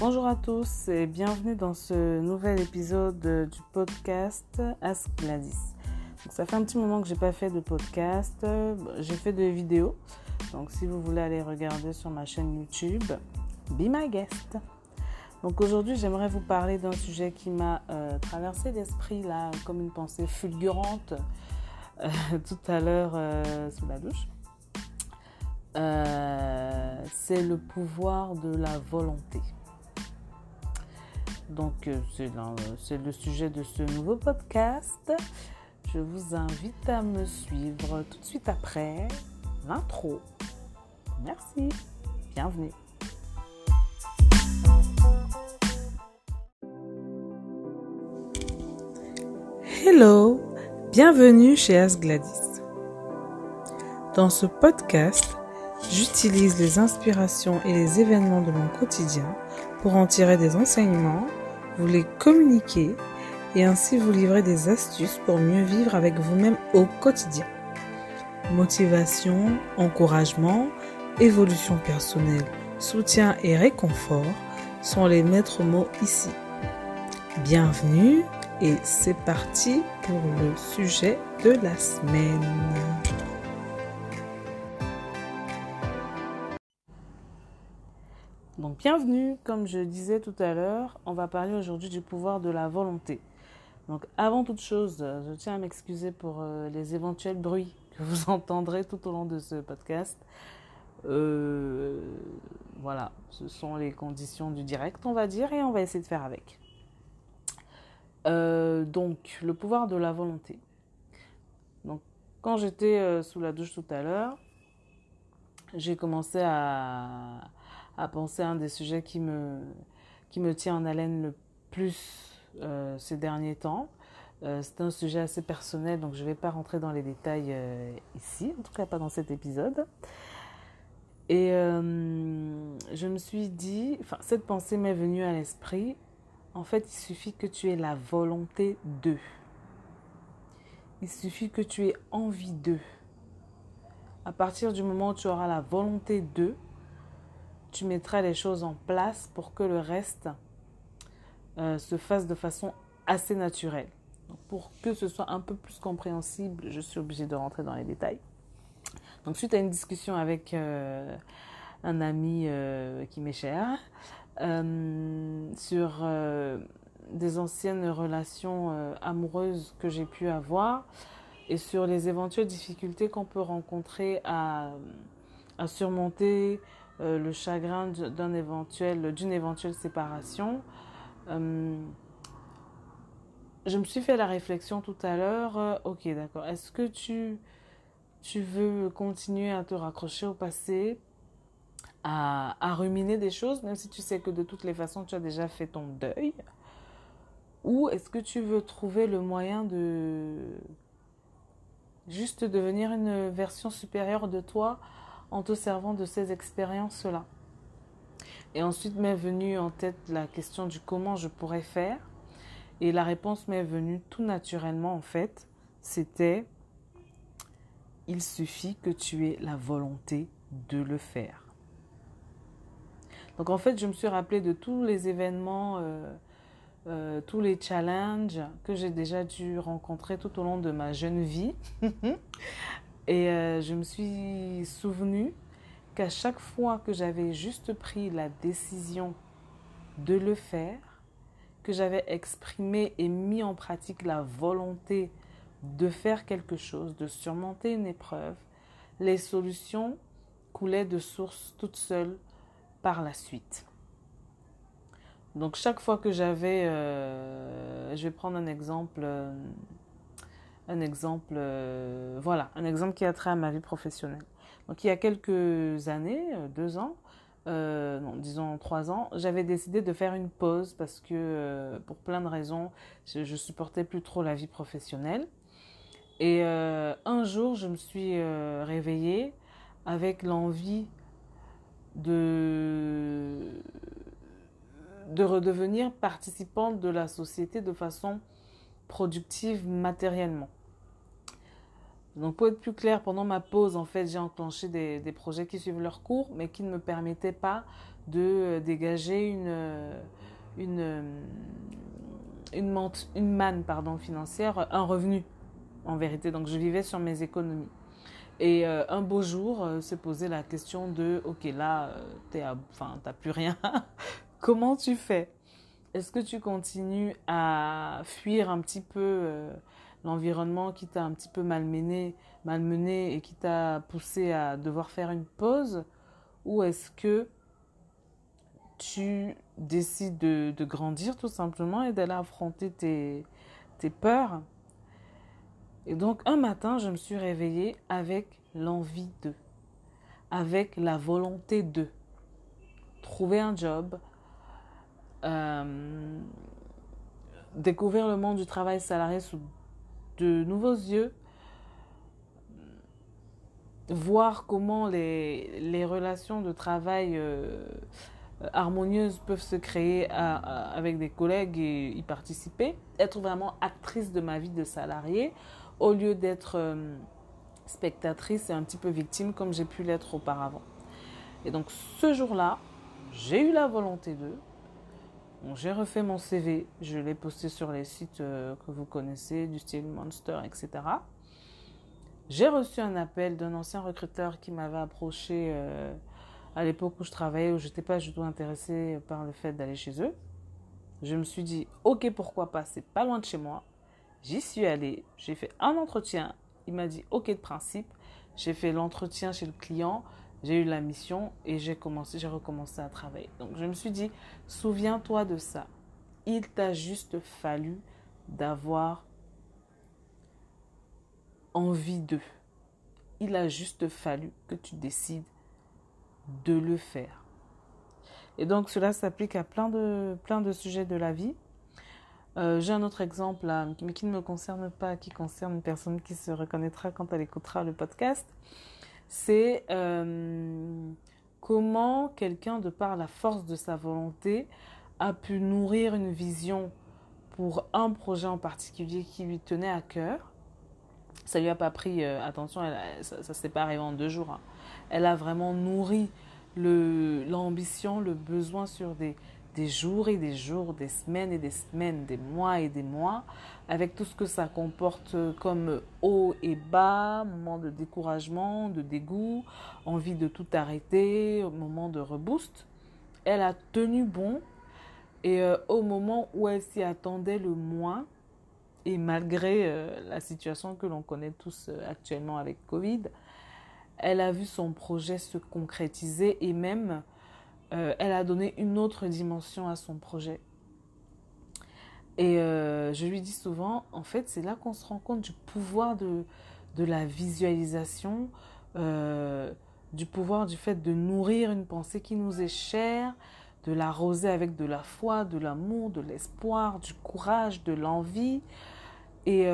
Bonjour à tous et bienvenue dans ce nouvel épisode du podcast Ask Gladys. Donc, ça fait un petit moment que j'ai pas fait de podcast, j'ai fait des vidéos. Donc si vous voulez aller regarder sur ma chaîne YouTube, be my guest. Donc aujourd'hui, j'aimerais vous parler d'un sujet qui m'a euh, traversé l'esprit là comme une pensée fulgurante euh, tout à l'heure euh, sous la douche. c'est le pouvoir de la volonté. Donc, euh, c'est le sujet de ce nouveau podcast. Je vous invite à me suivre tout de suite après l'intro. Merci. Bienvenue. Hello, bienvenue chez As Gladys. Dans ce podcast, j'utilise les inspirations et les événements de mon quotidien pour en tirer des enseignements, vous les communiquer et ainsi vous livrer des astuces pour mieux vivre avec vous-même au quotidien. Motivation, encouragement, évolution personnelle, soutien et réconfort sont les maîtres mots ici. Bienvenue et c'est parti pour le sujet de la semaine. Donc bienvenue, comme je disais tout à l'heure, on va parler aujourd'hui du pouvoir de la volonté. Donc avant toute chose, je tiens à m'excuser pour euh, les éventuels bruits que vous entendrez tout au long de ce podcast. Euh, voilà, ce sont les conditions du direct, on va dire, et on va essayer de faire avec. Euh, donc, le pouvoir de la volonté. Donc, quand j'étais sous la douche tout à l'heure, j'ai commencé à, à penser à un des sujets qui me, qui me tient en haleine le plus euh, ces derniers temps. Euh, c'est un sujet assez personnel, donc je ne vais pas rentrer dans les détails euh, ici, en tout cas pas dans cet épisode. Et je me suis dit, enfin, cette pensée m'est venue à l'esprit. En fait, il suffit que tu aies la volonté d'eux. Il suffit que tu aies envie d'eux. À partir du moment où tu auras la volonté d'eux, tu mettras les choses en place pour que le reste euh, se fasse de façon assez naturelle. pour que ce soit un peu plus compréhensible, je suis obligée de rentrer dans les détails. Donc, suite à une discussion avec euh, un ami euh, qui m'est cher sur des anciennes relations amoureuses que j'ai pu avoir et sur les éventuelles difficultés qu'on peut rencontrer à, à surmonter euh, le chagrin éventuel, d'une éventuelle séparation. Euh, je me suis fait la réflexion tout à l'heure, euh, ok d'accord, est-ce que tu, tu veux continuer à te raccrocher au passé, à, à ruminer des choses, même si tu sais que de toutes les façons tu as déjà fait ton deuil, ou est-ce que tu veux trouver le moyen de juste devenir une version supérieure de toi en te servant de ces expériences-là. Et ensuite m'est venue en tête la question du comment je pourrais faire. Et la réponse m'est venue tout naturellement en fait. C'était il suffit que tu aies la volonté de le faire. Donc en fait, je me suis rappelé de tous les événements, euh, euh, tous les challenges que j'ai déjà dû rencontrer tout au long de ma jeune vie. Et euh, je me suis souvenu qu'à chaque fois que j'avais juste pris la décision de le faire, que j'avais exprimé et mis en pratique la volonté de faire quelque chose, de surmonter une épreuve, les solutions coulaient de source toutes seules par la suite. Donc chaque fois que j'avais, euh, je vais prendre un exemple, euh, un exemple, euh, voilà, un exemple qui a trait à ma vie professionnelle. Donc il y a quelques années, euh, deux ans, euh, disons trois ans, j'avais décidé de faire une pause parce que pour plein de raisons, je, ne supportais plus trop la vie professionnelle. Et un jour, je me suis réveillée avec l'envie de de redevenir participante de la société de façon productive matériellement. Donc pour être plus clair, pendant ma pause, en fait, j'ai enclenché des, projets qui suivent leur cours, mais qui ne me permettaient pas de euh, dégager une, euh, une, euh, une, manne pardon, financière, un revenu en vérité. Donc je vivais sur mes économies. Et un beau jour, s'est posé la question de, ok, là, tu n'as plus rien. Comment tu fais? Est-ce que tu continues à fuir un petit peu l'environnement qui t'a un petit peu malmené, malmené et qui t'a poussé à devoir faire une pause? Ou est-ce que tu décides de, grandir tout simplement et d'aller affronter tes, tes peurs? Et donc un matin, je me suis réveillée avec l'envie de, avec la volonté de trouver un job, euh, découvrir le monde du travail salarié sous de nouveaux yeux, voir comment les, les relations de travail euh, harmonieuses peuvent se créer avec des collègues et y participer, être vraiment actrice de ma vie de salarié au lieu d'être euh, spectatrice et un petit peu victime comme j'ai pu l'être auparavant. Et donc ce jour-là, j'ai eu la volonté de, j'ai refait mon CV, je l'ai posté sur les sites euh, que vous connaissez, du style Monster, etc. J'ai reçu un appel d'un ancien recruteur qui m'avait approché euh, à l'époque où je travaillais, où je n'étais pas du tout intéressée par le fait d'aller chez eux. Je me suis dit, ok, pourquoi pas, c'est pas loin de chez moi. J'y suis allée, j'ai fait un entretien, il m'a dit, ok de principe. J'ai fait l'entretien chez le client, j'ai eu la mission et j'ai commencé, j'ai recommencé à travailler. Donc je me suis dit, souviens-toi de ça. Il t'a juste fallu d'avoir envie d'eux. Il a juste fallu que tu décides de le faire. Et donc cela s'applique à plein de, plein de sujets de la vie. Euh, j'ai un autre exemple, là, mais qui ne me concerne pas, qui concerne une personne qui se reconnaîtra quand elle écoutera le podcast c'est euh, comment quelqu'un, de par la force de sa volonté, a pu nourrir une vision pour un projet en particulier qui lui tenait à cœur. Ça lui a pas pris, euh, attention, ça, ne s'est pas arrivé en deux jours. Hein. Elle a vraiment nourri l'ambition, le besoin sur des, des jours et des jours, des semaines et des semaines, des mois et des mois, avec tout ce que ça comporte comme haut et bas, moment de découragement, de dégoût, envie de tout arrêter, moment de reboost. Elle a tenu bon et euh, au moment où elle s'y attendait le moins, et malgré euh, la situation que l'on connaît tous euh, actuellement avec Covid, elle a vu son projet se concrétiser et même euh, elle a donné une autre dimension à son projet. Et euh, je lui dis souvent, en fait, c'est là qu'on se rend compte du pouvoir de, de la visualisation, euh, du pouvoir du fait de nourrir une pensée qui nous est chère, de l'arroser avec de la foi, de l'amour, de l'espoir, du courage, de l'envie et,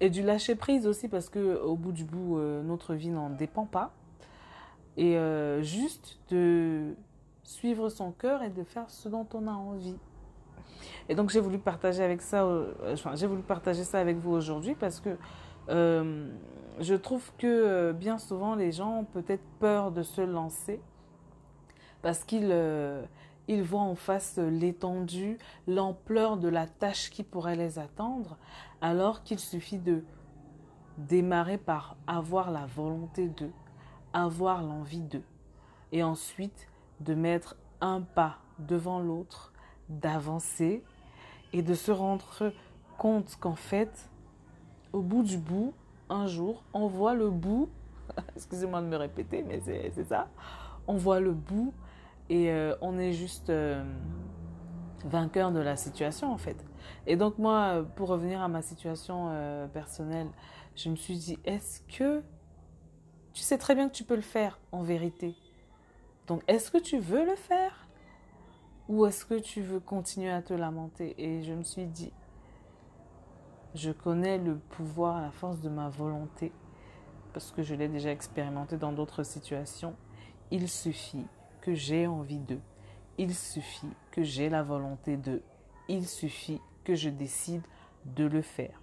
et, du lâcher prise aussi parce que au bout du bout, notre vie n'en dépend pas. Et juste de suivre son cœur et de faire ce dont on a envie. Et donc j'ai voulu partager avec ça, euh, enfin, j'ai voulu partager ça avec vous aujourd'hui parce que euh, je trouve que euh, bien souvent les gens ont peut-être peur de se lancer parce qu'ils ils voient en face l'étendue, l'ampleur de la tâche qui pourrait les attendre, alors qu'il suffit de démarrer par avoir la volonté de, avoir l'envie de, et ensuite de mettre un pas devant l'autre, d'avancer et de se rendre compte qu'en fait, au bout du bout, un jour, on voit le bout, excusez-moi de me répéter, mais c'est ça, on voit le bout et euh, on est juste euh, vainqueur de la situation en fait. Et donc moi, pour revenir à ma situation euh, personnelle, je me suis dit, est-ce que tu sais très bien que tu peux le faire en vérité? Donc, est-ce que tu veux le faire? Ou est-ce que tu veux continuer à te lamenter? Et je me suis dit, je connais le pouvoir, la force de ma volonté, parce que je l'ai déjà expérimenté dans d'autres situations. Il suffit que j'ai envie d'eux. Il suffit que j'ai la volonté d'eux. Il suffit que je décide de le faire.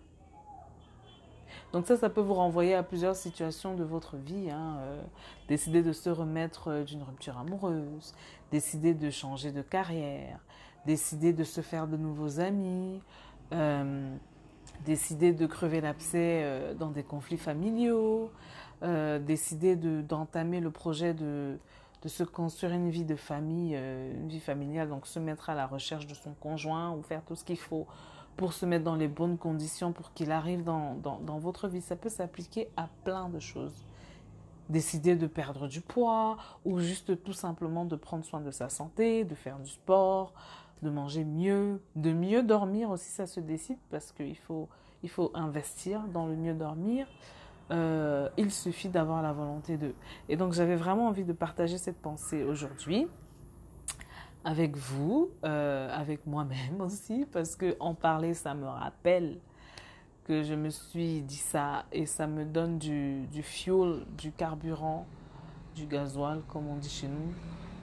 Donc ça, ça peut vous renvoyer à plusieurs situations de votre vie. Hein. Euh, décider de se remettre euh, d'une rupture amoureuse, décider de changer de carrière, décider de se faire de nouveaux amis, euh, décider de crever l'abcès dans des conflits familiaux, décider d'entamer le projet de, de se construire une vie de famille, une vie familiale, donc se mettre à la recherche de son conjoint ou faire tout ce qu'il faut pour se mettre dans les bonnes conditions pour qu'il arrive dans, dans, votre vie. Ça peut s'appliquer à plein de choses. Décider de perdre du poids ou juste tout simplement de prendre soin de sa santé, de faire du sport, de manger mieux, de mieux dormir aussi, ça se décide parce qu'il faut, il faut investir dans le mieux dormir. Euh, il suffit d'avoir la volonté de. Et donc j'avais vraiment envie de partager cette pensée aujourd'hui avec vous, euh, avec moi-même aussi, parce que en parler, ça me rappelle que je me suis dit ça et ça me donne du, du fuel, du carburant, du gasoil, comme on dit chez nous,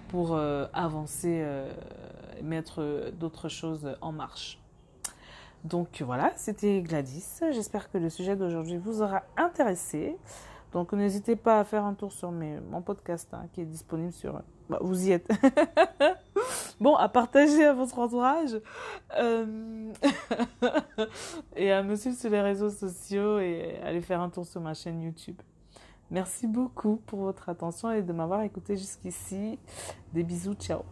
pour euh, avancer, euh, mettre d'autres choses en marche. Donc voilà, c'était Gladys. J'espère que le sujet d'aujourd'hui vous aura intéressé. Donc n'hésitez pas à faire un tour sur mon podcast hein, qui est disponible sur... Bah, vous y êtes. bon, à partager à votre entourage euh, et à me suivre sur les réseaux sociaux et aller faire un tour sur ma chaîne YouTube. Merci beaucoup pour votre attention et de m'avoir écouté jusqu'ici. Des bisous, ciao.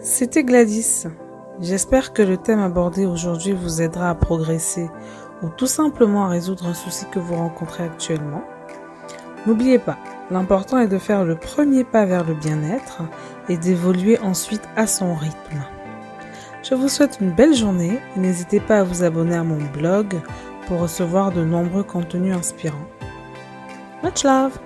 C'était Gladys. J'espère que le thème abordé aujourd'hui vous aidera à progresser ou tout simplement à résoudre un souci que vous rencontrez actuellement. N'oubliez pas, l'important est de faire le premier pas vers le bien-être et d'évoluer ensuite à son rythme. Je vous souhaite une belle journée et n'hésitez pas à vous abonner à mon blog pour recevoir de nombreux contenus inspirants. Much love